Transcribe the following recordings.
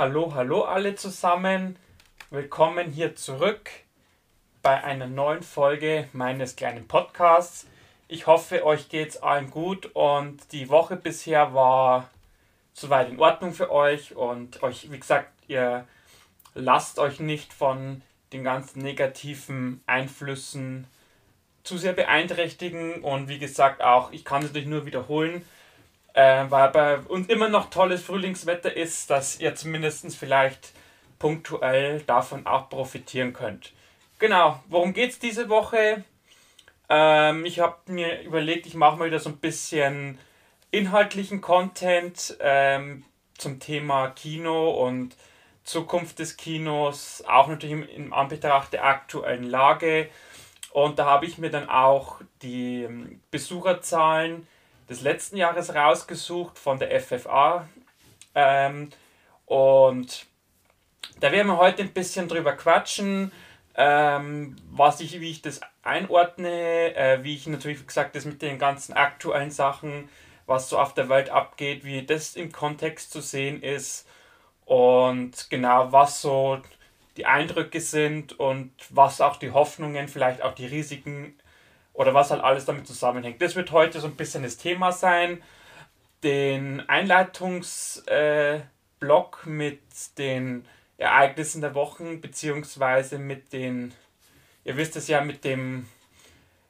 Hallo, hallo alle zusammen. Willkommen hier zurück bei einer neuen Folge meines kleinen Podcasts. Ich hoffe, euch geht's allen gut und die Woche bisher war soweit in Ordnung für euch und euch, wie gesagt, ihr lasst euch nicht von den ganzen negativen Einflüssen zu sehr beeinträchtigen und wie gesagt auch, ich kann es natürlich nur wiederholen, äh, weil bei uns immer noch tolles Frühlingswetter ist, dass ihr zumindest vielleicht punktuell davon auch profitieren könnt. Genau, worum geht es diese Woche? Ähm, ich habe mir überlegt, ich mache mal wieder so ein bisschen inhaltlichen Content ähm, zum Thema Kino und Zukunft des Kinos, auch natürlich im, Anbetracht der aktuellen Lage. Und da habe ich mir dann auch die ähm, Besucherzahlen des letzten Jahres rausgesucht von der FFA. Ähm, und da werden wir heute ein bisschen drüber quatschen, ähm, was ich, wie ich das einordne, äh, wie ich natürlich, gesagt, das mit den ganzen aktuellen Sachen, was so auf der Welt abgeht, wie das im Kontext zu sehen ist und genau, was so die Eindrücke sind und was auch die Hoffnungen, vielleicht auch die Risiken oder was halt alles damit zusammenhängt. Das wird heute so ein bisschen das Thema sein. Den Einleitungsblock äh, mit den Ereignissen der Wochen, beziehungsweise mit den, ihr wisst es ja, mit dem,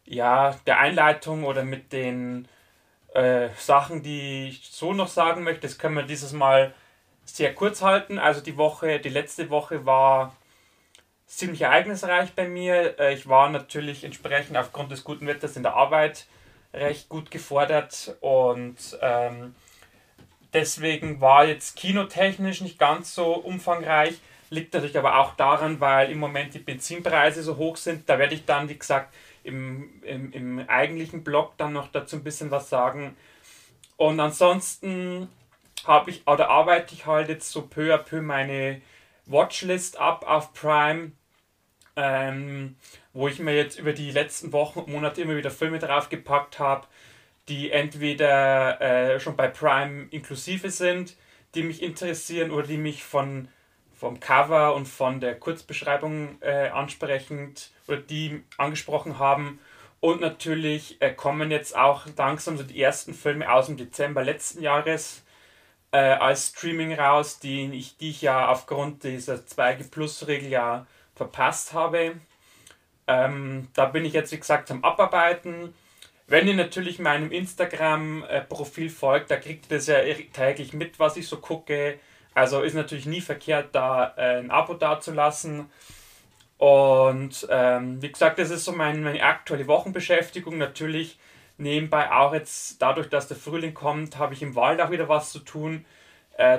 ja, der Einleitung oder mit den äh, Sachen, die ich so noch sagen möchte, das können wir dieses Mal sehr kurz halten. Also die Woche, die letzte Woche war ziemlich ereignisreich bei mir. Äh, ich war natürlich entsprechend aufgrund des guten Wetters in der Arbeit recht gut gefordert und ähm, deswegen war jetzt kinotechnisch nicht ganz so umfangreich. Liegt natürlich aber auch daran, weil im Moment die Benzinpreise so hoch sind. Da werde ich dann, wie gesagt, im, im, im eigentlichen Blog dann noch dazu ein bisschen was sagen. Und ansonsten habe ich oder arbeite ich halt jetzt so peu à peu meine Watchlist ab auf Prime ähm, wo ich mir jetzt über die letzten Wochen und Monate immer wieder Filme draufgepackt habe, die entweder äh, schon bei Prime inklusive sind, die mich interessieren oder die mich von vom Cover und von der Kurzbeschreibung äh, ansprechend oder die angesprochen haben. Und natürlich äh, kommen jetzt auch langsam so die ersten Filme aus dem Dezember letzten Jahres äh, als Streaming raus, die ich, die ich ja aufgrund dieser 2G Plus Regel ja verpasst habe. Ähm, da bin ich jetzt, wie gesagt, am Abarbeiten. Wenn ihr natürlich meinem Instagram-Profil folgt, da kriegt ihr das ja täglich mit, was ich so gucke. Also ist natürlich nie verkehrt, da äh, ein Abo dazulassen. Und ähm, wie gesagt, das ist so mein, meine aktuelle Wochenbeschäftigung. Natürlich nebenbei auch jetzt, dadurch, dass der Frühling kommt, habe ich im Wald auch wieder was zu tun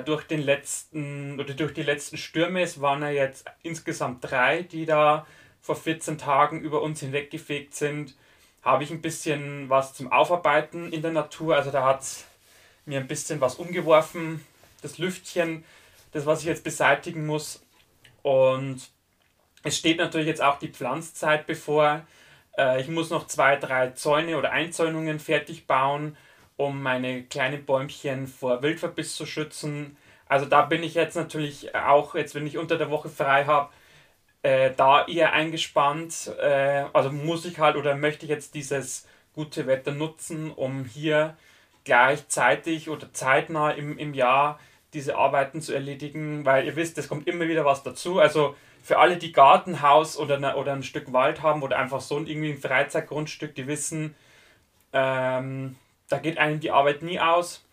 durch den letzten oder durch die letzten Stürme, es waren ja jetzt insgesamt drei, die da vor 14 Tagen über uns hinweggefegt sind, habe ich ein bisschen was zum Aufarbeiten in der Natur. Also da hat mir ein bisschen was umgeworfen, das Lüftchen, das was ich jetzt beseitigen muss. Und es steht natürlich jetzt auch die Pflanzzeit bevor. Äh, ich muss noch zwei, drei Zäune oder Einzäunungen fertig bauen um meine kleinen Bäumchen vor Wildverbiss zu schützen. Also da bin ich jetzt natürlich auch, jetzt wenn ich unter der Woche frei habe, äh, da eher eingespannt. Äh, also muss ich halt oder möchte ich jetzt dieses gute Wetter nutzen, um hier gleichzeitig oder zeitnah im, im Jahr diese Arbeiten zu erledigen, weil ihr wisst, es kommt immer wieder was dazu. Also für alle, die Gartenhaus oder, eine, oder ein Stück Wald haben oder einfach so ein, irgendwie ein Freizeitgrundstück, die wissen, ähm, da geht einem die Arbeit nie aus.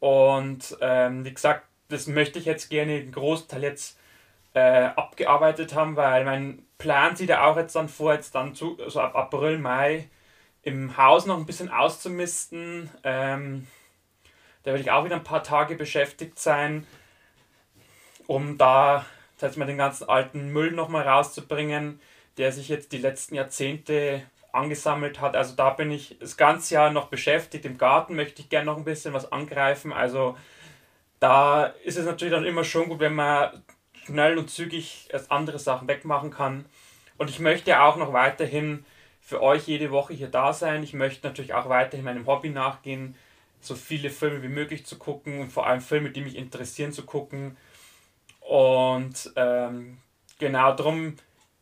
Und ähm, wie gesagt, das möchte ich jetzt gerne den Großteil jetzt äh, abgearbeitet haben, weil mein Plan sieht ja auch jetzt dann vor, jetzt dann zu, also ab April, Mai im Haus noch ein bisschen auszumisten. Ähm, da werde ich auch wieder ein paar Tage beschäftigt sein, um da heißt, mal den ganzen alten Müll nochmal rauszubringen, der sich jetzt die letzten Jahrzehnte angesammelt hat. Also da bin ich das ganze Jahr noch beschäftigt. Im Garten möchte ich gerne noch ein bisschen was angreifen. Also da ist es natürlich dann immer schon gut, wenn man schnell und zügig andere Sachen wegmachen kann. Und ich möchte auch noch weiterhin für euch jede Woche hier da sein. Ich möchte natürlich auch weiterhin meinem Hobby nachgehen, so viele Filme wie möglich zu gucken und vor allem Filme, die mich interessieren, zu gucken. Und ähm, genau darum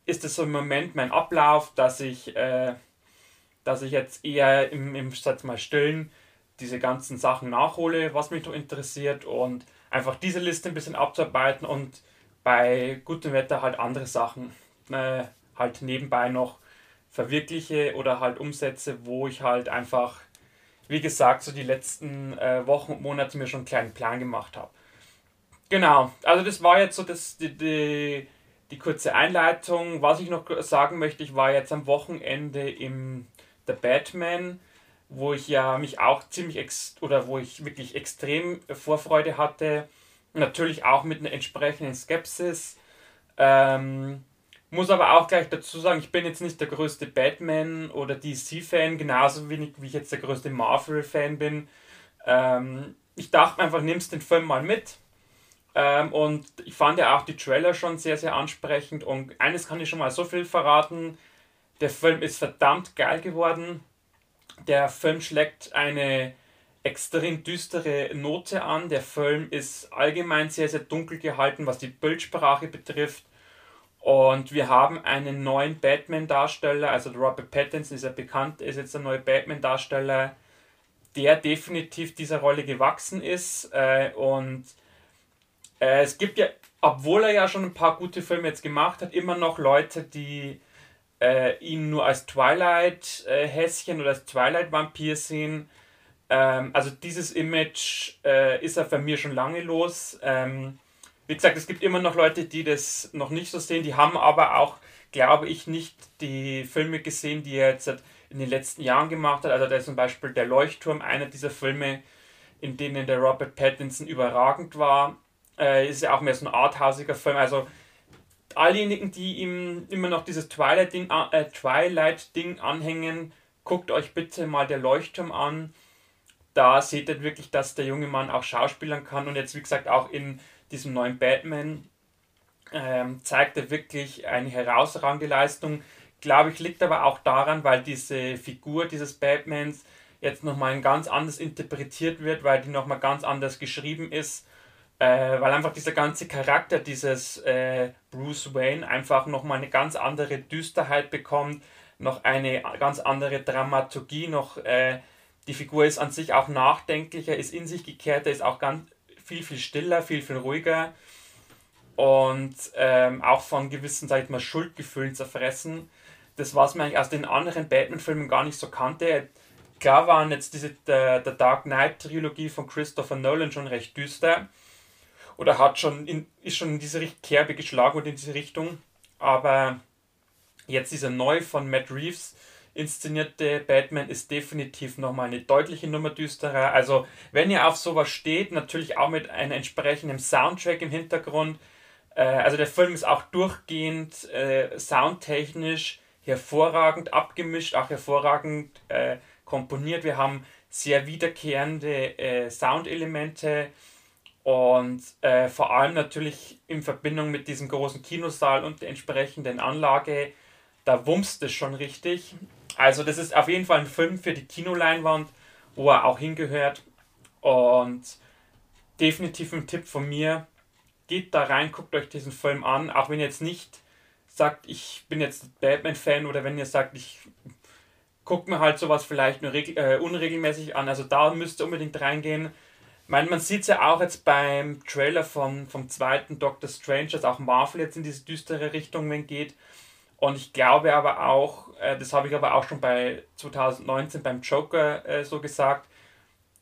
ist es so im Moment mein Ablauf, dass ich, äh, dass ich jetzt eher im, im sag mal, Stillen diese ganzen Sachen nachhole, was mich noch interessiert und einfach diese Liste ein bisschen abzuarbeiten und bei gutem Wetter halt andere Sachen äh, halt nebenbei noch verwirkliche oder halt umsetze, wo ich halt einfach, wie gesagt, so die letzten äh, Wochen und Monate mir schon einen kleinen Plan gemacht habe. Genau, also das war jetzt so das, die, die, die kurze Einleitung. Was ich noch sagen möchte, ich war jetzt am Wochenende im The Batman, wo ich ja mich auch ziemlich ex oder wo ich wirklich extrem Vorfreude hatte. Natürlich auch mit einer entsprechenden Skepsis. Ähm, muss aber auch gleich dazu sagen, ich bin jetzt nicht der größte Batman- oder DC-Fan, genauso wenig wie ich jetzt der größte Marvel-Fan bin. Ähm, ich dachte einfach, nimmst den Film mal mit. Ähm, und ich fand ja auch die Trailer schon sehr, sehr ansprechend. Und eines kann ich schon mal so viel verraten: der Film ist verdammt geil geworden. Der Film schlägt eine extrem düstere Note an. Der Film ist allgemein sehr, sehr dunkel gehalten, was die Bildsprache betrifft. Und wir haben einen neuen Batman-Darsteller, also Robert Pattinson ist ja bekannt, ist jetzt der neue Batman-Darsteller, der definitiv dieser Rolle gewachsen ist. Äh, und äh, es gibt ja, obwohl er ja schon ein paar gute Filme jetzt gemacht hat, immer noch Leute, die äh, ihn nur als Twilight-Häschen oder als Twilight-Vampir sehen. Ähm, also dieses Image äh, ist er für mir schon lange los. Ähm, wie gesagt, es gibt immer noch Leute, die das noch nicht so sehen, die haben aber auch, glaube ich, nicht die Filme gesehen, die er jetzt in den letzten Jahren gemacht hat. Also da ist zum Beispiel Der Leuchtturm, einer dieser Filme, in denen der Robert Pattinson überragend war. Äh, ist ja auch mehr so ein arthausiger Film. Also allejenigen, die ihm immer noch dieses Twilight-Ding äh, Twilight anhängen, guckt euch bitte mal Der Leuchtturm an. Da seht ihr wirklich, dass der junge Mann auch schauspielern kann und jetzt, wie gesagt, auch in diesem neuen Batman, ähm, zeigt er wirklich eine herausragende Leistung. Glaube ich, liegt aber auch daran, weil diese Figur dieses Batmans jetzt nochmal ganz anders interpretiert wird, weil die nochmal ganz anders geschrieben ist, äh, weil einfach dieser ganze Charakter dieses äh, Bruce Wayne einfach nochmal eine ganz andere Düsterheit bekommt, noch eine ganz andere Dramaturgie, noch äh, die Figur ist an sich auch nachdenklicher, ist in sich gekehrt, ist auch ganz viel, viel stiller, viel, viel ruhiger und ähm, auch von gewissen, sag ich mal, Schuldgefühlen zerfressen. Das, was man eigentlich aus den anderen Batman-Filmen gar nicht so kannte. Klar waren jetzt diese der, der Dark Knight-Trilogie von Christopher Nolan schon recht düster oder hat schon in, ist schon in diese Kerbe geschlagen und in diese Richtung. Aber jetzt dieser neu von Matt Reeves inszenierte Batman ist definitiv nochmal eine deutliche Nummer düsterer. Also, wenn ihr auf sowas steht, natürlich auch mit einem entsprechenden Soundtrack im Hintergrund. Äh, also, der Film ist auch durchgehend äh, soundtechnisch hervorragend abgemischt, auch hervorragend äh, komponiert. Wir haben sehr wiederkehrende Soundelemente und äh, vor allem natürlich in Verbindung mit diesem großen Kinosaal und der entsprechenden Anlage, da wumst es schon richtig. Also das ist auf jeden Fall ein Film für die Kinoleinwand, wo er auch hingehört. Und definitiv ein Tipp von mir. Geht da rein, guckt euch diesen Film an, auch wenn ihr jetzt nicht sagt, ich bin jetzt Batman-Fan oder wenn ihr sagt, ich gucke mir halt sowas vielleicht nur äh, unregelmäßig an. Also da müsst ihr unbedingt reingehen. Meine, man sieht es ja auch jetzt beim Trailer von, vom zweiten Doctor Strange, dass auch Marvel jetzt in diese düstere Richtung geht. Und ich glaube aber auch, äh, das habe ich aber auch schon bei 2019 beim Joker äh, so gesagt,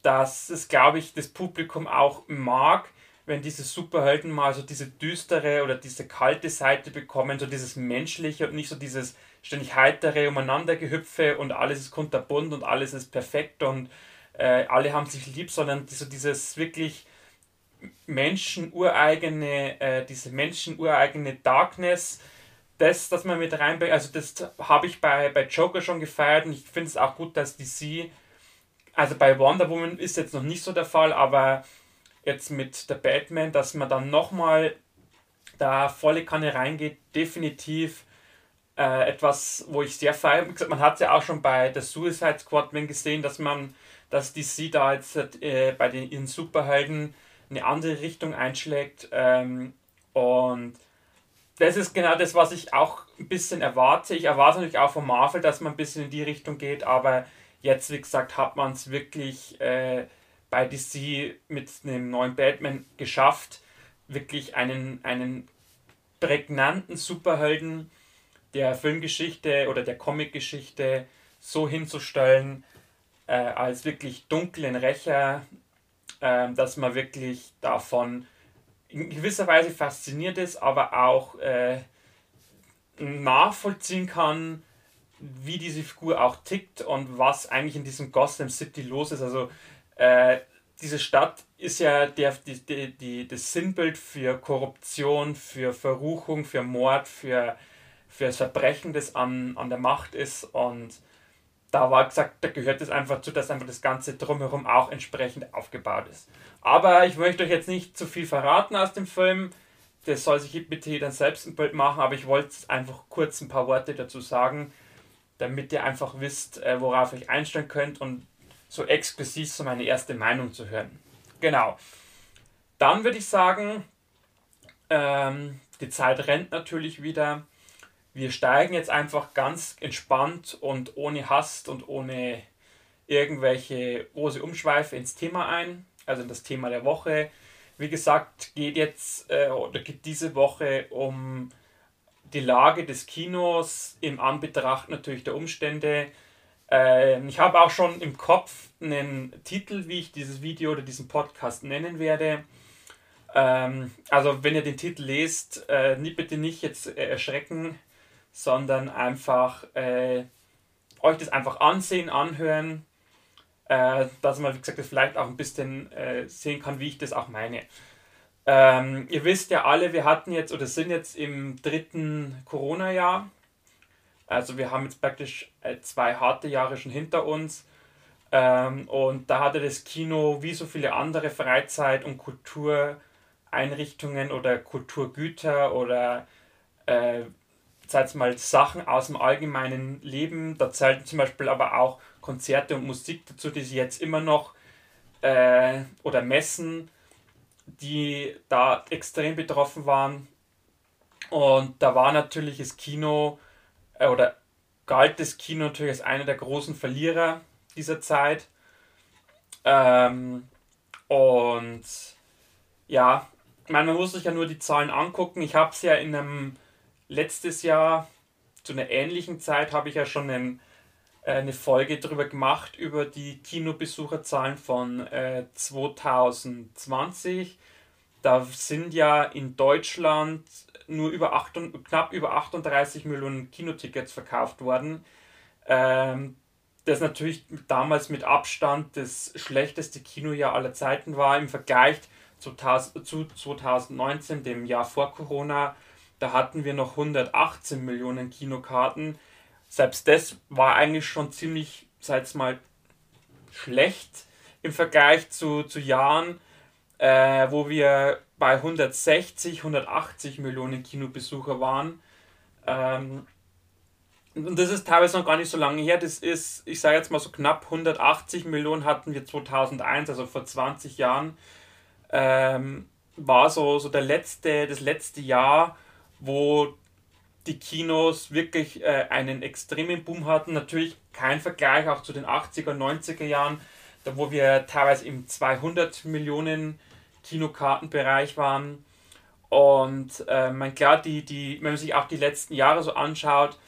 dass es, glaube ich, das Publikum auch mag, wenn diese Superhelden mal so diese düstere oder diese kalte Seite bekommen, so dieses menschliche und nicht so dieses ständig heitere Umeinandergehüpfe und alles ist kunterbunt und alles ist perfekt und äh, alle haben sich lieb, sondern so dieses wirklich menschenureigene, äh, diese menschenureigene Darkness, das, dass man mit reinbringt, also das habe ich bei, bei Joker schon gefeiert und ich finde es auch gut, dass DC, also bei Wonder Woman ist jetzt noch nicht so der Fall, aber jetzt mit der Batman, dass man dann nochmal da volle Kanne reingeht, definitiv äh, etwas, wo ich sehr feiere. Man hat es ja auch schon bei der Suicide Squad gesehen, dass man, dass DC da jetzt äh, bei den ihren Superhelden eine andere Richtung einschlägt. Ähm, Und das ist genau das, was ich auch ein bisschen erwarte. Ich erwarte natürlich auch von Marvel, dass man ein bisschen in die Richtung geht, aber jetzt, wie gesagt, hat man es wirklich äh, bei DC mit einem neuen Batman geschafft, wirklich einen, einen prägnanten Superhelden der Filmgeschichte oder der Comicgeschichte so hinzustellen, äh, als wirklich dunklen Rächer, äh, dass man wirklich davon in gewisser Weise fasziniert ist, aber auch äh, nachvollziehen kann, wie diese Figur auch tickt und was eigentlich in diesem Gotham City los ist. Also äh, diese Stadt ist ja der, die, die, die, das Sinnbild für Korruption, für Verruchung, für Mord, für, für das Verbrechen, das an, an der Macht ist. Und da war gesagt, da gehört es einfach zu, dass einfach das Ganze drumherum auch entsprechend aufgebaut ist. Aber ich möchte euch jetzt nicht zu viel verraten aus dem Film. Das soll sich bitte jeder selbst ein Bild machen, aber ich wollte einfach kurz ein paar Worte dazu sagen, damit ihr einfach wisst, äh, worauf ihr euch einstellen könnt und so exklusiv so meine erste Meinung zu hören. Genau. Dann würde ich sagen, ähm, die Zeit rennt natürlich wieder. Wir steigen jetzt einfach ganz entspannt und ohne Hast und ohne irgendwelche große Umschweife ins Thema ein, also in das Thema der Woche. Wie gesagt, geht jetzt äh, oder geht diese Woche um die Lage des Kinos im Anbetracht natürlich der Umstände, äh, ich habe auch schon im Kopf einen Titel, wie ich dieses Video oder diesen Podcast nennen werde. Ähm, also wenn ihr den Titel lest, äh, bitte nicht jetzt äh, erschrecken, sondern einfach äh, euch das einfach ansehen, anhören, äh, dass man, wie gesagt, das vielleicht auch ein bisschen äh, sehen kann, wie ich das auch meine. Ähm, ihr wisst ja alle, wir hatten jetzt oder sind jetzt im dritten Corona-Jahr. Also wir haben jetzt praktisch äh, zwei harte Jahre schon hinter uns. Ähm, und da hatte das Kino wie so viele andere Freizeit- und Kultureinrichtungen oder Kulturgüter oder äh, mal Sachen aus dem allgemeinen Leben. Da zählten zum Beispiel aber auch Konzerte und Musik dazu, die sie jetzt immer noch äh, oder Messen, die da extrem betroffen waren. Und da war natürlich das Kino äh, oder galt das Kino natürlich als einer der großen Verlierer dieser Zeit. Ähm, und ja, man muss sich ja nur die Zahlen angucken. Ich habe es ja in einem letztes Jahr zu einer ähnlichen Zeit habe ich ja schon einen, äh, eine Folge darüber gemacht über die Kinobesucherzahlen von äh, 2020. Da sind ja in Deutschland nur über 8, knapp über 38 Millionen Kinotickets verkauft worden. Ähm, das natürlich damals mit Abstand das schlechteste Kinojahr aller Zeiten war im Vergleich zu, zu 2019, dem Jahr vor Corona. Da hatten wir noch 118 Millionen Kinokarten. Selbst das war eigentlich schon ziemlich, sag mal, schlecht im Vergleich zu, zu Jahren, äh, wo wir bei 160, 180 Millionen Kinobesucher waren. Ähm, und das ist teilweise noch gar nicht so lange her. Das ist, ich sage jetzt mal so knapp 180 Millionen hatten wir 2001, also vor 20 Jahren. Ähm, war so, so der letzte, das letzte Jahr, wo die Kinos wirklich äh, einen extremen Boom hatten. Natürlich kein Vergleich auch zu den 80er, 90er Jahren, da wo wir teilweise im 200 Millionen Kinokartenbereich waren. Und äh, man, klar, die, die, wenn man sich auch die letzten Jahre so anschaut,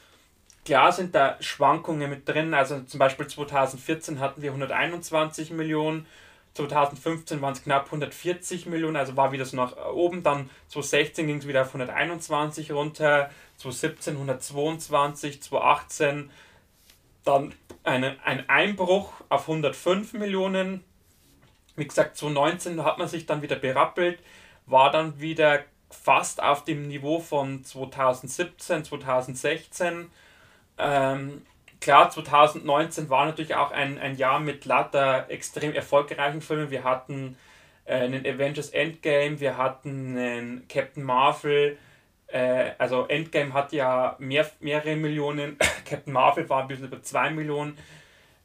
klar sind da Schwankungen mit drin. Also zum Beispiel 2014 hatten wir 121 Millionen, 2015 waren es knapp 140 Millionen, also war wieder so nach oben. Dann 2016 ging es wieder auf 121 runter, 2017 122, 2018 dann eine, ein Einbruch auf 105 Millionen wie gesagt, 2019 hat man sich dann wieder berappelt, war dann wieder fast auf dem Niveau von 2017, 2016. Ähm, klar, 2019 war natürlich auch ein, ein Jahr mit lauter extrem erfolgreichen Filmen. Wir hatten äh, einen Avengers Endgame, wir hatten einen Captain Marvel. Äh, also Endgame hat ja mehr, mehrere Millionen, Captain Marvel war ein bisschen über 2 Millionen.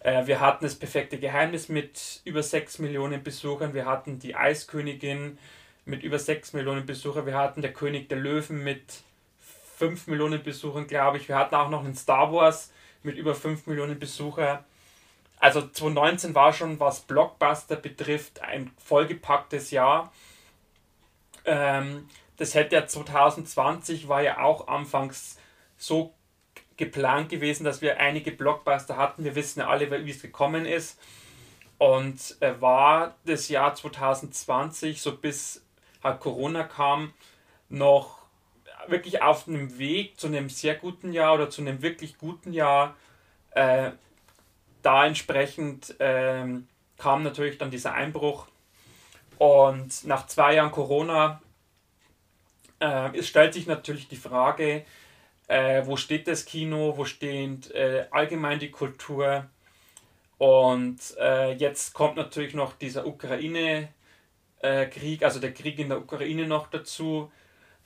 Äh, wir hatten das perfekte Geheimnis mit über 6 Millionen Besuchern. Wir hatten die Eiskönigin mit über 6 Millionen Besuchern. Wir hatten der König der Löwen mit 5 Millionen Besuchern, glaube ich. Wir hatten auch noch einen Star Wars mit über 5 Millionen Besuchern. Also 2019 war schon, was Blockbuster betrifft, ein vollgepacktes Jahr. Ähm, das hätte ja 2020 war ja auch anfangs so geplant gewesen, dass wir einige Blockbuster hatten. Wir wissen ja alle, wie es gekommen ist. Und äh, war das Jahr 2020, so bis halt Corona kam, noch wirklich auf einem Weg zu einem sehr guten Jahr oder zu einem wirklich guten Jahr. Äh, da entsprechend ähm, kam natürlich dann dieser Einbruch. Und nach zwei Jahren Corona äh, es stellt sich natürlich die Frage, äh, wo steht das Kino, wo steht äh, allgemein die Kultur. Und äh, jetzt kommt natürlich noch dieser Ukraine-Krieg, also der Krieg in der Ukraine noch dazu,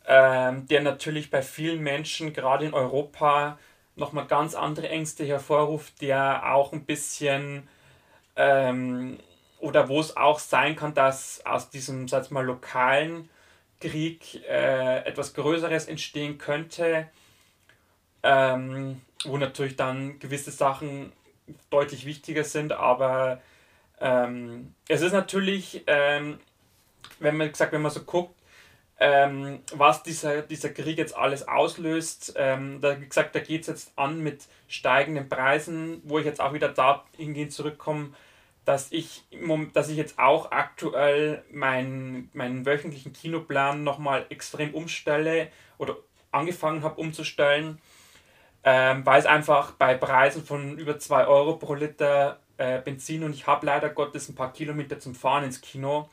ähm, der natürlich bei vielen Menschen, gerade in Europa, nochmal ganz andere Ängste hervorruft, der auch ein bisschen ähm, oder wo es auch sein kann, dass aus diesem, sag mal, lokalen Krieg äh, etwas Größeres entstehen könnte, ähm, wo natürlich dann gewisse Sachen deutlich wichtiger sind, aber ähm, es ist natürlich, ähm, wenn man gesagt, wenn man so guckt, ähm, was dieser, dieser Krieg jetzt alles auslöst. Ähm, da, wie gesagt, da geht es jetzt an mit steigenden Preisen, wo ich jetzt auch wieder da hingehen zurückkomme, dass ich, dass ich jetzt auch aktuell meinen, meinen wöchentlichen Kinoplan nochmal extrem umstelle oder angefangen habe umzustellen, ähm, weil es einfach bei Preisen von über 2 Euro pro Liter äh, Benzin und ich habe leider Gottes ein paar Kilometer zum Fahren ins Kino.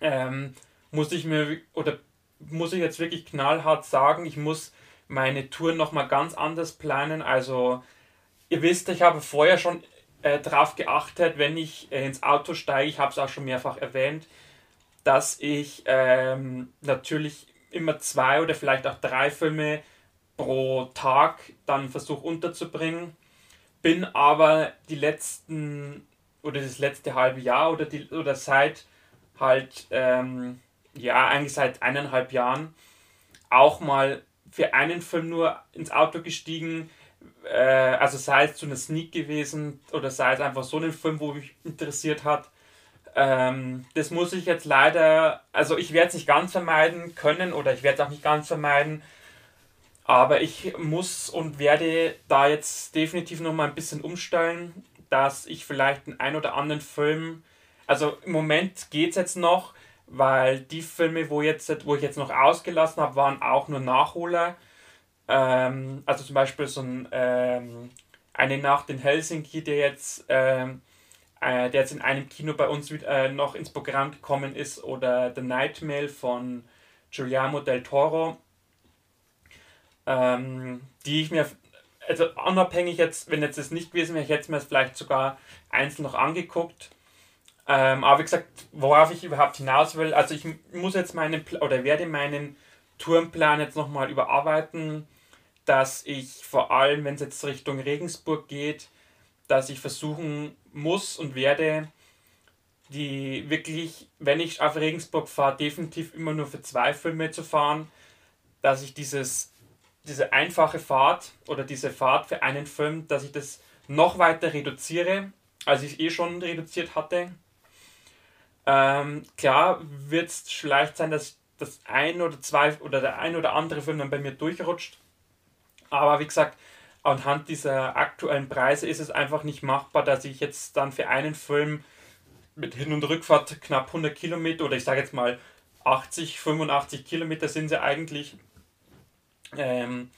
Ähm, muss ich mir oder muss ich jetzt wirklich knallhart sagen, ich muss meine Tour nochmal ganz anders planen. Also ihr wisst, ich habe vorher schon äh, darauf geachtet, wenn ich äh, ins Auto steige, ich habe es auch schon mehrfach erwähnt, dass ich ähm, natürlich immer zwei oder vielleicht auch drei Filme pro Tag dann versuche unterzubringen. Bin aber die letzten oder das letzte halbe Jahr oder, die, oder seit halt ähm, ja, eigentlich seit eineinhalb Jahren auch mal für einen Film nur ins Auto gestiegen. Äh, also sei es zu einer Sneak gewesen oder sei es einfach so ein Film, wo mich interessiert hat. Ähm, das muss ich jetzt leider, also ich werde es nicht ganz vermeiden können oder ich werde es auch nicht ganz vermeiden. Aber ich muss und werde da jetzt definitiv noch mal ein bisschen umstellen, dass ich vielleicht einen ein oder anderen Film, also im Moment geht es jetzt noch, weil die Filme, wo, jetzt, wo ich jetzt noch ausgelassen habe, waren auch nur Nachholer. Ähm, also zum Beispiel so ein ähm, Eine Nacht in Helsinki, der jetzt, ähm, äh, der jetzt in einem Kino bei uns äh, noch ins Programm gekommen ist, oder The Nightmare von Giuliano del Toro, ähm, die ich mir, also unabhängig jetzt, wenn jetzt das nicht gewesen wäre, ich hätte es mir vielleicht sogar einzeln noch angeguckt. Ähm, aber wie gesagt, worauf ich überhaupt hinaus will, also ich muss jetzt meinen oder werde meinen Tourenplan jetzt nochmal überarbeiten, dass ich vor allem, wenn es jetzt Richtung Regensburg geht, dass ich versuchen muss und werde, die wirklich, wenn ich auf Regensburg fahre, definitiv immer nur für zwei Filme zu fahren, dass ich dieses, diese einfache Fahrt oder diese Fahrt für einen Film, dass ich das noch weiter reduziere, als ich es eh schon reduziert hatte ähm, klar wird es vielleicht sein, dass das ein oder zwei oder der ein oder andere Film dann bei mir durchrutscht. Aber wie gesagt, anhand dieser aktuellen Preise ist es einfach nicht machbar, dass ich jetzt dann für einen Film mit Hin- und Rückfahrt knapp 100 Kilometer oder ich sage jetzt mal 80, 85 Kilometer sind sie eigentlich. Ähm,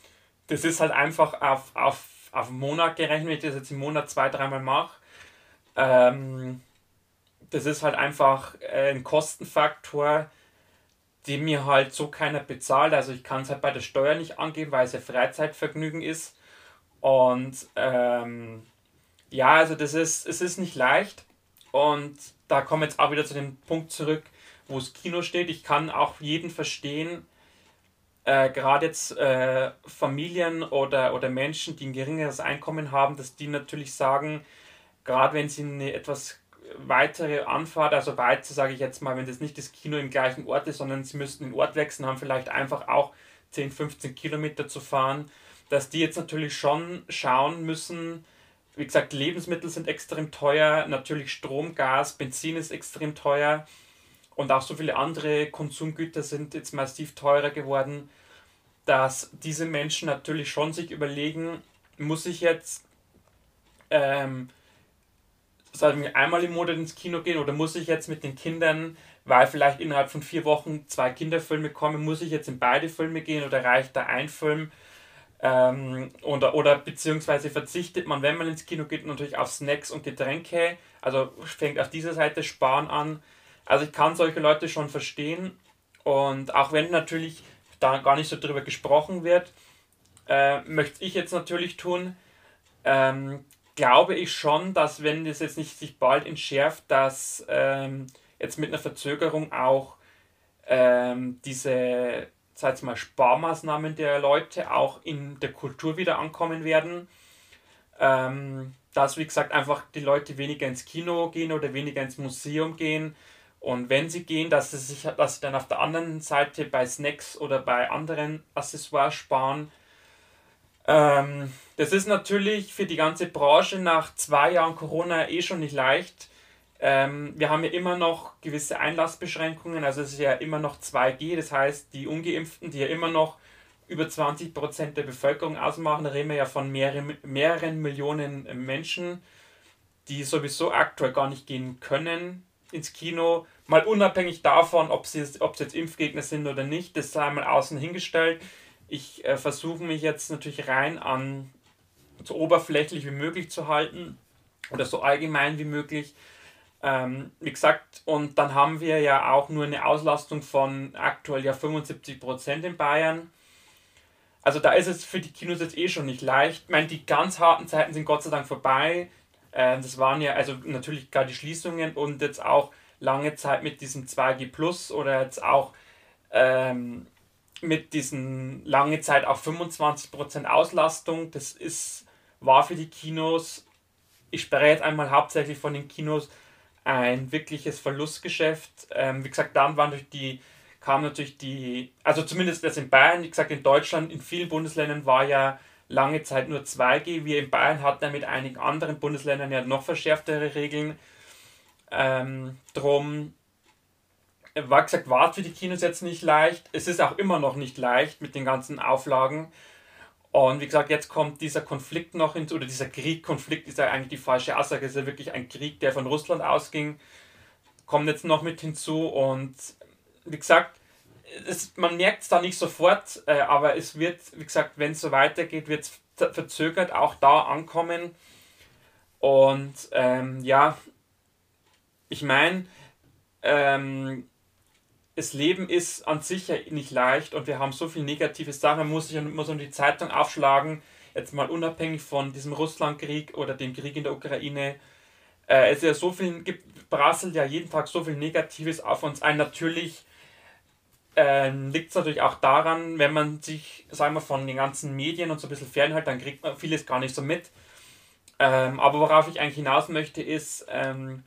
das ist halt einfach auf, auf, auf Monat gerechnet, wenn ich das jetzt im Monat zwei, dreimal mache. Ähm, das ist halt einfach äh, ein Kostenfaktor, den mir halt so keiner bezahlt. Also ich kann es halt bei der Steuer nicht angeben, weil es ja Freizeitvergnügen ist. Und ähm, ja, also das ist, es ist nicht leicht. Und da kommen wir jetzt auch wieder zu dem Punkt zurück, wo das Kino steht. Ich kann auch jeden verstehen, äh, gerade jetzt äh, Familien oder, oder Menschen, die ein geringeres Einkommen haben, dass die natürlich sagen, gerade wenn sie eine etwas weitere Anfahrt, also weiter sage ich jetzt mal, wenn das nicht das Kino im gleichen Ort ist, sondern sie müssten den Ort wechseln, haben vielleicht einfach auch 10, 15 Kilometer zu fahren, dass die jetzt natürlich schon schauen müssen, wie gesagt, Lebensmittel sind extrem teuer, natürlich Strom, Gas, Benzin ist extrem teuer und auch so viele andere Konsumgüter sind jetzt massiv teurer geworden, dass diese Menschen natürlich schon sich überlegen, muss ich jetzt ähm, sagen wir, einmal im Monat ins Kino gehen oder muss ich jetzt mit den Kindern, weil vielleicht innerhalb von vier Wochen zwei Kinderfilme kommen, muss ich jetzt in beide Filme gehen oder reicht da ein Film? Ähm, oder, oder beziehungsweise verzichtet man, wenn man ins Kino geht, natürlich auf Snacks und Getränke. Also fängt auf dieser Seite Sparen an. Also ich kann solche Leute schon verstehen. Und auch wenn natürlich da gar nicht so drüber gesprochen wird, äh, möchte ich jetzt natürlich tun, ähm, glaube ich schon, dass wenn das jetzt nicht sich bald entschärft, dass ähm, jetzt mit einer Verzögerung auch ähm, diese, sag mal, Sparmaßnahmen der Leute auch in der Kultur wieder ankommen werden. Ähm, dass, wie gesagt, einfach die Leute weniger ins Kino gehen oder weniger ins Museum gehen. Und wenn sie gehen, dass sie sich dass sie dann auf der anderen Seite bei Snacks oder bei anderen Accessoires sparen ähm, das ist natürlich für die ganze Branche nach zwei Jahren Corona eh schon nicht leicht. Ähm, wir haben ja immer noch gewisse Einlassbeschränkungen, also es ist ja immer noch 2G, das heißt, die Ungeimpften, die ja immer noch über 20% der Bevölkerung ausmachen, da reden wir ja von mehreren, mehreren Millionen Menschen, die sowieso aktuell gar nicht gehen können ins Kino. Mal unabhängig davon, ob sie, ob sie jetzt Impfgegner sind oder nicht, das sei mal außen hingestellt ich äh, versuche mich jetzt natürlich rein an so oberflächlich wie möglich zu halten oder so allgemein wie möglich. Ähm, wie gesagt, und dann haben wir ja auch nur eine Auslastung von aktuell ja 75% in Bayern. Also da ist es für die Kinos jetzt eh schon nicht leicht. Ich meine, die ganz harten Zeiten sind Gott sei Dank vorbei. Äh, das waren ja also natürlich gerade die Schließungen und jetzt auch lange Zeit mit diesem 2G Plus oder jetzt auch ähm, mit diesen lange Zeit auf 25% Auslastung. Das ist, war für die Kinos, ich spreche jetzt einmal hauptsächlich von den Kinos, ein wirkliches Verlustgeschäft. Ähm, wie gesagt, dann waren durch die, kam natürlich die, also zumindest das in Bayern, wie gesagt, in Deutschland, in vielen Bundesländern war ja lange Zeit nur 2G. Wir in Bayern hatten ja mit einigen anderen Bundesländern ja noch verschärftere Regeln. Ähm, drum war gesagt, war für die Kinos jetzt nicht leicht. Es ist auch immer noch nicht leicht mit den ganzen Auflagen. Und wie gesagt, jetzt kommt dieser Konflikt noch hinzu, oder dieser Krieg, Konflikt ist ja eigentlich die falsche Aussage, es ist ja wirklich ein Krieg, der von Russland ausging, kommt jetzt noch mit hinzu. Und wie gesagt, es, man merkt es da nicht sofort, äh, aber es wird, wie gesagt, wenn es so weitergeht, wird es verzögert auch da ankommen. Und ähm, ja, ich meine, ähm, das Leben ist an sich ja nicht leicht und wir haben so viele negative Sachen. Man muss sich immer so die Zeitung aufschlagen, jetzt mal unabhängig von diesem Russlandkrieg oder dem Krieg in der Ukraine. Äh, es ist ja so viel, gibt, prasselt ja jeden Tag so viel Negatives auf uns ein. Natürlich äh, liegt es natürlich auch daran, wenn man sich, sagen wir, von den ganzen Medien und so ein bisschen fernhält, dann kriegt man vieles gar nicht so mit. Ähm, aber worauf ich eigentlich hinaus möchte, ist, ähm,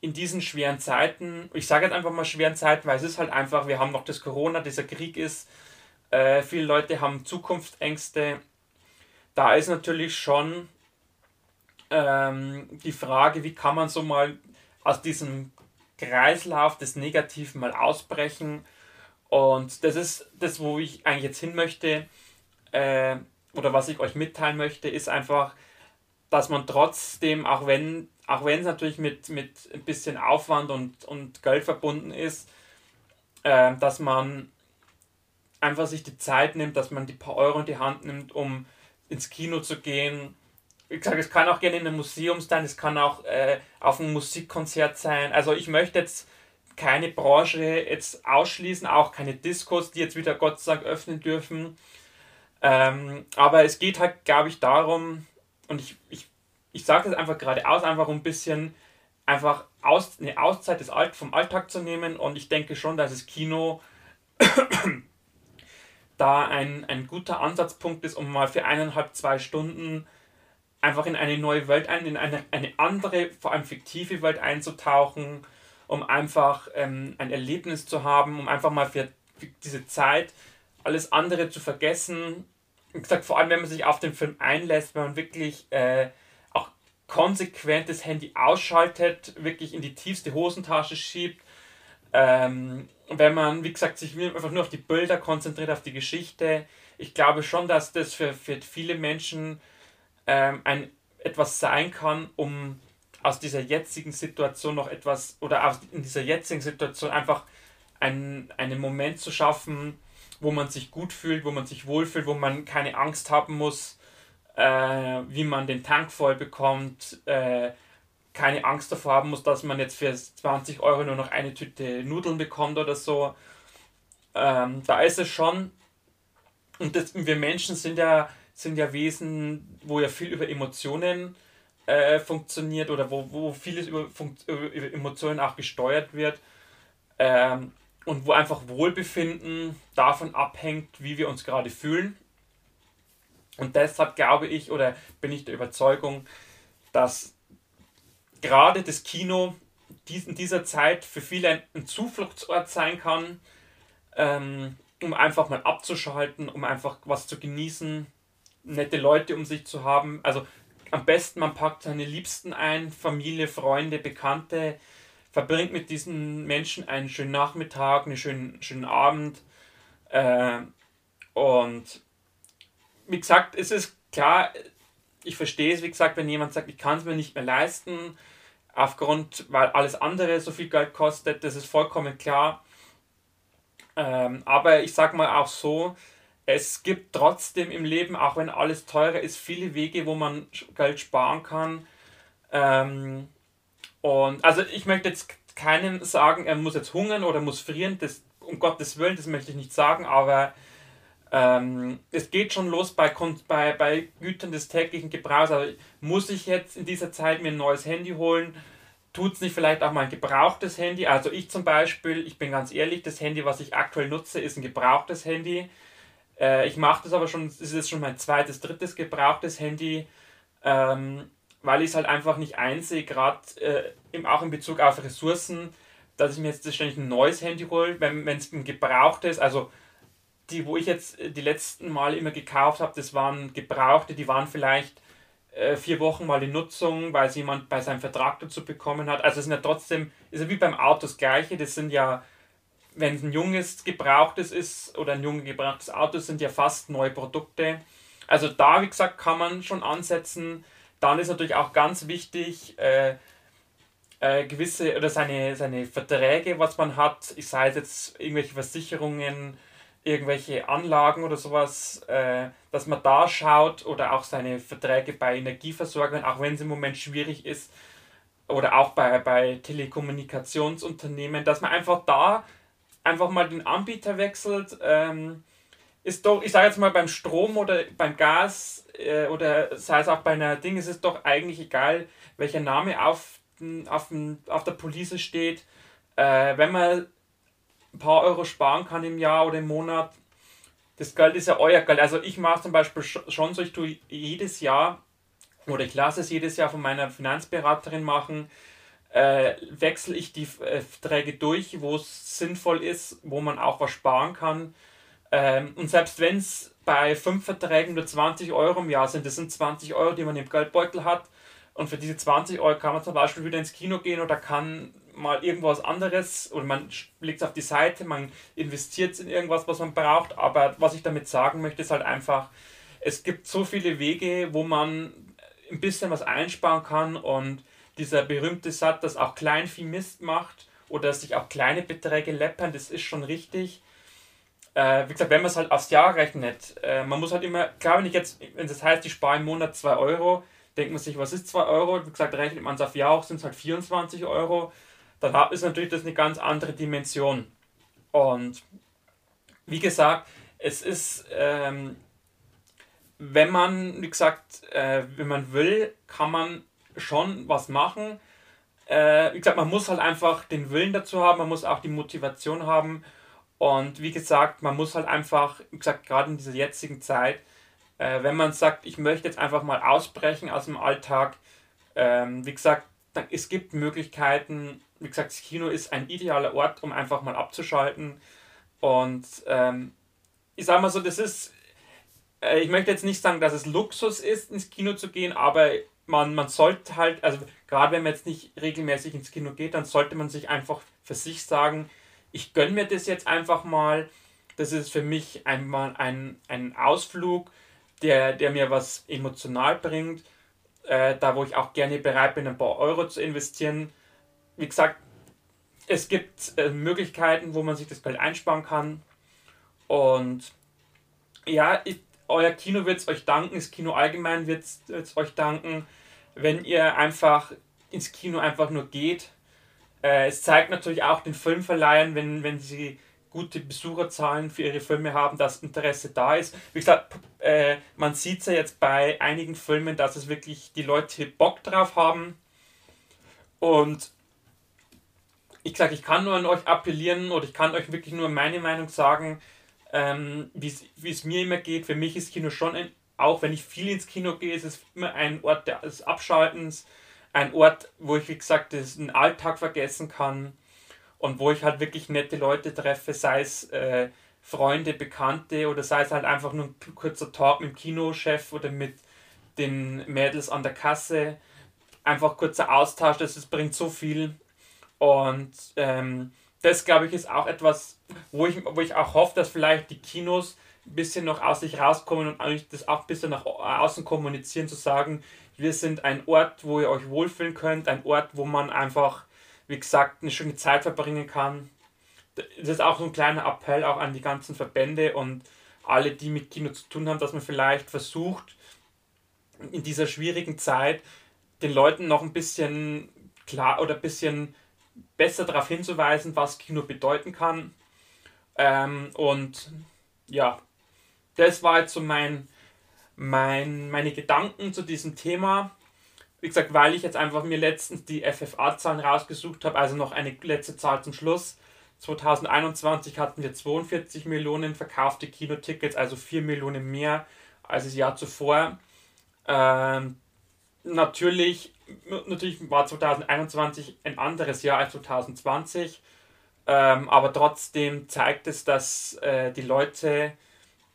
in diesen schweren Zeiten, ich sage jetzt einfach mal schweren Zeiten, weil es ist halt einfach, wir haben noch das Corona, dieser Krieg ist, äh, viele Leute haben Zukunftsängste. Da ist natürlich schon ähm, die Frage, wie kann man so mal aus diesem Kreislauf des Negativen mal ausbrechen. Und das ist das, wo ich eigentlich jetzt hin möchte, äh, oder was ich euch mitteilen möchte, ist einfach, dass man trotzdem, auch wenn auch wenn es natürlich mit, mit ein bisschen Aufwand und, und Geld verbunden ist, äh, dass man einfach sich die Zeit nimmt, dass man die paar Euro in die Hand nimmt, um ins Kino zu gehen. Wie gesagt, es kann auch gerne in einem Museum sein, es kann auch äh, auf einem Musikkonzert sein. Also ich möchte jetzt keine Branche jetzt ausschließen, auch keine Diskos, die jetzt wieder Gott sei Dank öffnen dürfen. Ähm, aber es geht halt, glaube ich, darum, und ich, ich ich sage das einfach geradeaus, einfach um ein bisschen einfach aus, eine Auszeit des Alt, vom Alltag zu nehmen und ich denke schon, dass das Kino da ein, ein guter Ansatzpunkt ist, um mal für eineinhalb, zwei Stunden einfach in eine neue Welt ein, in eine, eine andere, vor allem fiktive Welt einzutauchen, um einfach ähm, ein Erlebnis zu haben, um einfach mal für, für diese Zeit alles andere zu vergessen. Wie gesagt, vor allem wenn man sich auf den Film einlässt, wenn man wirklich äh, konsequent das Handy ausschaltet, wirklich in die tiefste Hosentasche schiebt. Ähm, wenn man, wie gesagt, sich einfach nur auf die Bilder konzentriert, auf die Geschichte. Ich glaube schon, dass das für, für viele Menschen ähm, ein, etwas sein kann, um aus dieser jetzigen Situation noch etwas oder aus, in dieser jetzigen Situation einfach ein, einen Moment zu schaffen, wo man sich gut fühlt, wo man sich wohlfühlt, wo man keine Angst haben muss, äh, wie man den Tank voll bekommt, äh, keine Angst davor haben muss, dass man jetzt für 20 Euro nur noch eine Tüte Nudeln bekommt oder so. Ähm, da ist es schon, und das, wir Menschen sind ja sind ja Wesen, wo ja viel über Emotionen äh, funktioniert oder wo, wo vieles über, über Emotionen auch gesteuert wird. Ähm, und wo einfach Wohlbefinden davon abhängt, wie wir uns gerade fühlen. Und deshalb glaube ich oder bin ich der Überzeugung, dass gerade das Kino in dieser Zeit für viele ein Zufluchtsort sein kann, ähm, um einfach mal abzuschalten, um einfach was zu genießen, nette Leute um sich zu haben. Also am besten, man packt seine Liebsten ein, Familie, Freunde, Bekannte, verbringt mit diesen Menschen einen schönen Nachmittag, einen schönen, schönen Abend. Äh, und wie gesagt, es ist klar, ich verstehe es, wie gesagt, wenn jemand sagt, ich kann es mir nicht mehr leisten, aufgrund, weil alles andere so viel Geld kostet, das ist vollkommen klar. Ähm, aber ich sage mal auch so, es gibt trotzdem im Leben, auch wenn alles teurer ist, viele Wege, wo man Geld sparen kann. Ähm, und also ich möchte jetzt keinem sagen, er muss jetzt hungern oder muss frieren, das, um Gottes Willen, das möchte ich nicht sagen, aber ähm, es geht schon los bei, bei, bei Gütern des täglichen Gebrauchs. Also muss ich jetzt in dieser Zeit mir ein neues Handy holen? Tut es nicht vielleicht auch mal ein gebrauchtes Handy? Also ich zum Beispiel, ich bin ganz ehrlich, das Handy, was ich aktuell nutze, ist ein gebrauchtes Handy. Äh, ich mache das aber schon, das ist schon mein zweites, drittes gebrauchtes Handy, ähm, weil ich es halt einfach nicht einsehe, gerade äh, auch in Bezug auf Ressourcen, dass ich mir jetzt ständig ein neues Handy hole, wenn es ein gebrauchtes, also die, wo ich jetzt die letzten Mal immer gekauft habe, das waren gebrauchte, die waren vielleicht äh, vier Wochen mal in Nutzung, weil es jemand bei seinem Vertrag dazu bekommen hat. Also es sind ja trotzdem, ist ja wie beim Auto das gleiche, das sind ja wenn es ein junges gebrauchtes ist oder ein junges gebrauchtes Auto, sind ja fast neue Produkte. Also da, wie gesagt, kann man schon ansetzen. Dann ist natürlich auch ganz wichtig, äh, äh, gewisse oder seine, seine Verträge, was man hat, ich sei es jetzt irgendwelche Versicherungen, irgendwelche Anlagen oder sowas, äh, dass man da schaut oder auch seine Verträge bei Energieversorgern, auch wenn es im Moment schwierig ist, oder auch bei, bei Telekommunikationsunternehmen, dass man einfach da einfach mal den Anbieter wechselt, ähm, ist doch, ich sage jetzt mal beim Strom oder beim Gas äh, oder sei es auch bei einer Ding, ist es doch eigentlich egal, welcher Name auf, auf, auf der Police steht. Äh, wenn man ein paar Euro sparen kann im Jahr oder im Monat, das Geld ist ja euer Geld. Also ich mache zum Beispiel schon so, ich tue jedes Jahr oder ich lasse es jedes Jahr von meiner Finanzberaterin machen, äh, wechsle ich die äh, Verträge durch, wo es sinnvoll ist, wo man auch was sparen kann. Ähm, und selbst wenn es bei fünf Verträgen nur 20 Euro im Jahr sind, das sind 20 Euro, die man im Geldbeutel hat. Und für diese 20 Euro kann man zum Beispiel wieder ins Kino gehen oder kann mal irgendwas anderes oder man legt es auf die Seite, man investiert in irgendwas, was man braucht. Aber was ich damit sagen möchte, ist halt einfach, es gibt so viele Wege, wo man ein bisschen was einsparen kann und dieser berühmte Satz, dass auch Kleinvieh Mist macht oder dass sich auch kleine Beträge läppern, das ist schon richtig. Äh, wie gesagt, wenn man es halt aufs Jahr rechnet, äh, man muss halt immer, klar, wenn ich jetzt, wenn das heißt, ich spare im Monat 2 Euro, denkt man sich, was ist 2 Euro? Wie gesagt, rechnet man es auf Jahr auch, sind es halt 24 Euro. Dann ist natürlich das eine ganz andere Dimension. Und wie gesagt, es ist, ähm, wenn man, wie gesagt, äh, wenn man will, kann man schon was machen. Äh, wie gesagt, man muss halt einfach den Willen dazu haben, man muss auch die Motivation haben. Und wie gesagt, man muss halt einfach, wie gesagt, gerade in dieser jetzigen Zeit, Äh, wenn man sagt, ich möchte jetzt einfach mal ausbrechen aus dem Alltag, ähm, wie gesagt, es gibt Möglichkeiten. Wie gesagt, das Kino ist ein idealer Ort, um einfach mal abzuschalten. Und ähm, ich sage mal so, das ist, äh, ich möchte jetzt nicht sagen, dass es Luxus ist, ins Kino zu gehen, aber man, man sollte halt, also gerade wenn man jetzt nicht regelmäßig ins Kino geht, dann sollte man sich einfach für sich sagen, ich gönne mir das jetzt einfach mal. Das ist für mich einmal ein, ein Ausflug, der, der mir was emotional bringt, äh, da wo ich auch gerne bereit bin, ein paar Euro zu investieren. Wie gesagt, es gibt äh, Möglichkeiten, wo man sich das Geld einsparen kann. Und ja, ich, euer Kino wird es euch danken, das Kino allgemein wird es euch danken, wenn ihr einfach ins Kino einfach nur geht. Äh, es zeigt natürlich auch den Filmverleihern, wenn, wenn sie gute Besucherzahlen für ihre Filme haben, dass Interesse da ist. Wie gesagt, äh, man sieht es ja jetzt bei einigen Filmen, dass es wirklich die Leute Bock drauf haben. Und ich sage, ich kann nur an euch appellieren oder ich kann euch wirklich nur meine Meinung sagen, ähm, wie es mir immer geht. Für mich ist Kino schon, ein, auch wenn ich viel ins Kino gehe, ist es immer ein Ort des Abschaltens, ein Ort, wo ich, wie gesagt, den Alltag vergessen kann und wo ich halt wirklich nette Leute treffe, sei es äh, Freunde, Bekannte oder sei es halt einfach nur ein kurzer Talk mit dem Kinochef oder mit den Mädels an der Kasse. Einfach kurzer Austausch, das, das bringt so viel. Und ähm, das, glaube ich, ist auch etwas, wo ich, wo ich auch hoffe, dass vielleicht die Kinos ein bisschen noch aus sich rauskommen und das auch ein bisschen nach außen kommunizieren, zu sagen, wir sind ein Ort, wo ihr euch wohlfühlen könnt, ein Ort, wo man einfach, wie gesagt, eine schöne Zeit verbringen kann. Das ist auch so ein kleiner Appell auch an die ganzen Verbände und alle, die mit Kino zu tun haben, dass man vielleicht versucht, in dieser schwierigen Zeit den Leuten noch ein bisschen klar oder ein bisschen besser darauf hinzuweisen, was Kino bedeuten kann. Ähm, und ja, das war jetzt so mein, mein, meine Gedanken zu diesem Thema. Wie gesagt, weil ich jetzt einfach mir letztens die FFA-Zahlen rausgesucht habe, also noch eine letzte Zahl zum Schluss. 2021 hatten wir 42 Millionen verkaufte Kinotickets, also 4 Millionen mehr als das Jahr zuvor. Ähm, natürlich natürlich war 2021 ein anderes Jahr als 2020, ähm, aber trotzdem zeigt es, dass äh, die Leute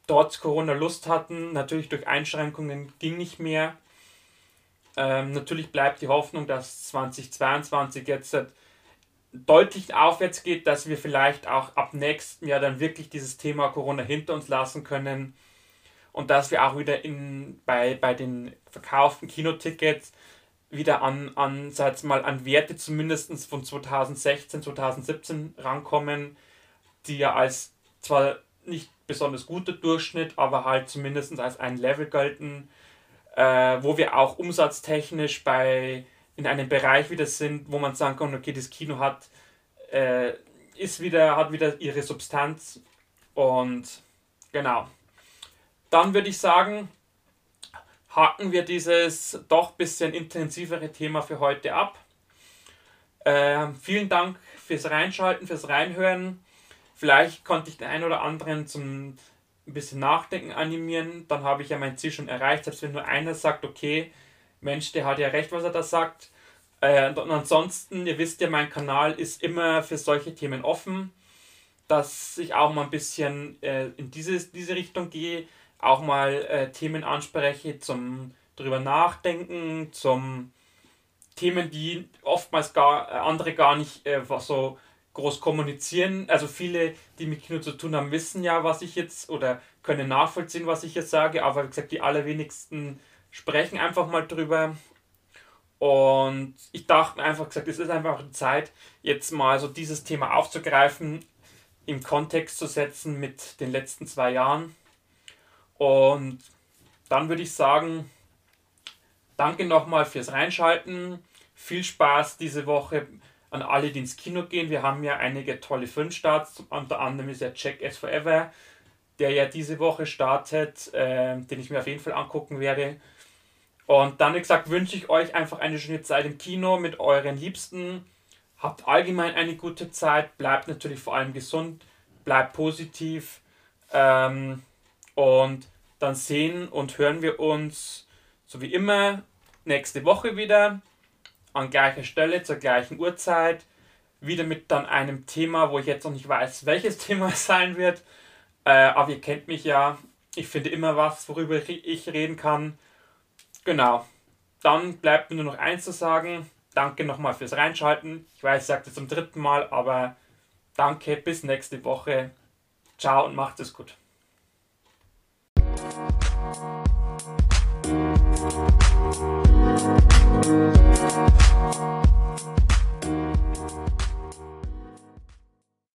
trotz Corona Lust hatten. Natürlich durch Einschränkungen ging nicht mehr. Ähm, natürlich bleibt die Hoffnung, dass 2022 jetzt deutlich aufwärts geht, dass wir vielleicht auch ab nächstem Jahr dann wirklich dieses Thema Corona hinter uns lassen können und dass wir auch wieder in, bei, bei den verkauften Kinotickets wieder an, an, sag mal, an Werte zumindest von 2016, 2017 rankommen, die ja als zwar nicht besonders guter Durchschnitt, aber halt zumindest als ein Level gelten, äh, wo wir auch umsatztechnisch bei in einem Bereich wieder sind, wo man sagen kann, okay, das Kino hat, äh, ist wieder, hat wieder ihre Substanz und genau. Dann würde ich sagen, haken wir dieses doch ein bisschen intensivere Thema für heute ab. Äh, vielen Dank fürs Reinschalten, fürs Reinhören. Vielleicht konnte ich den einen oder anderen zum ein bisschen Nachdenken animieren. Dann habe ich ja mein Ziel schon erreicht. Selbst wenn nur einer sagt, okay, Mensch, der hat ja recht, was er da sagt. Äh, und ansonsten, ihr wisst ja, mein Kanal ist immer für solche Themen offen, dass ich auch mal ein bisschen äh, in diese, diese Richtung gehe auch mal äh, Themen anspreche zum drüber nachdenken, zum Themen, die oftmals gar äh, andere gar nicht äh, so groß kommunizieren. Also viele, die mit Kino zu tun haben, wissen ja, was ich jetzt oder können nachvollziehen, was ich jetzt sage, aber wie gesagt, die allerwenigsten sprechen einfach mal drüber. Und ich dachte einfach gesagt, es ist einfach Zeit, jetzt mal so dieses Thema aufzugreifen, im Kontext zu setzen mit den letzten zwei Jahren. Und dann würde ich sagen, danke nochmal fürs Reinschalten. Viel Spaß diese Woche an alle, die ins Kino gehen. Wir haben ja einige tolle Filmstarts. Unter anderem ist ja Check as Forever, der ja diese Woche startet, äh, den ich mir auf jeden Fall angucken werde. Und dann, wie gesagt, wünsche ich euch einfach eine schöne Zeit im Kino mit euren Liebsten. Habt allgemein eine gute Zeit. Bleibt natürlich vor allem gesund. Bleibt positiv. Ähm, und dann sehen und hören wir uns so wie immer nächste Woche wieder an gleicher Stelle zur gleichen Uhrzeit. Wieder mit dann einem Thema, wo ich jetzt noch nicht weiß, welches Thema es sein wird. Äh, aber ihr kennt mich ja. Ich finde immer was, worüber ich reden kann. Genau. Dann bleibt mir nur noch eins zu sagen. Danke nochmal fürs Reinschalten. Ich weiß, ich sage das zum dritten Mal, aber danke, bis nächste Woche. Ciao und macht es gut. Thank you.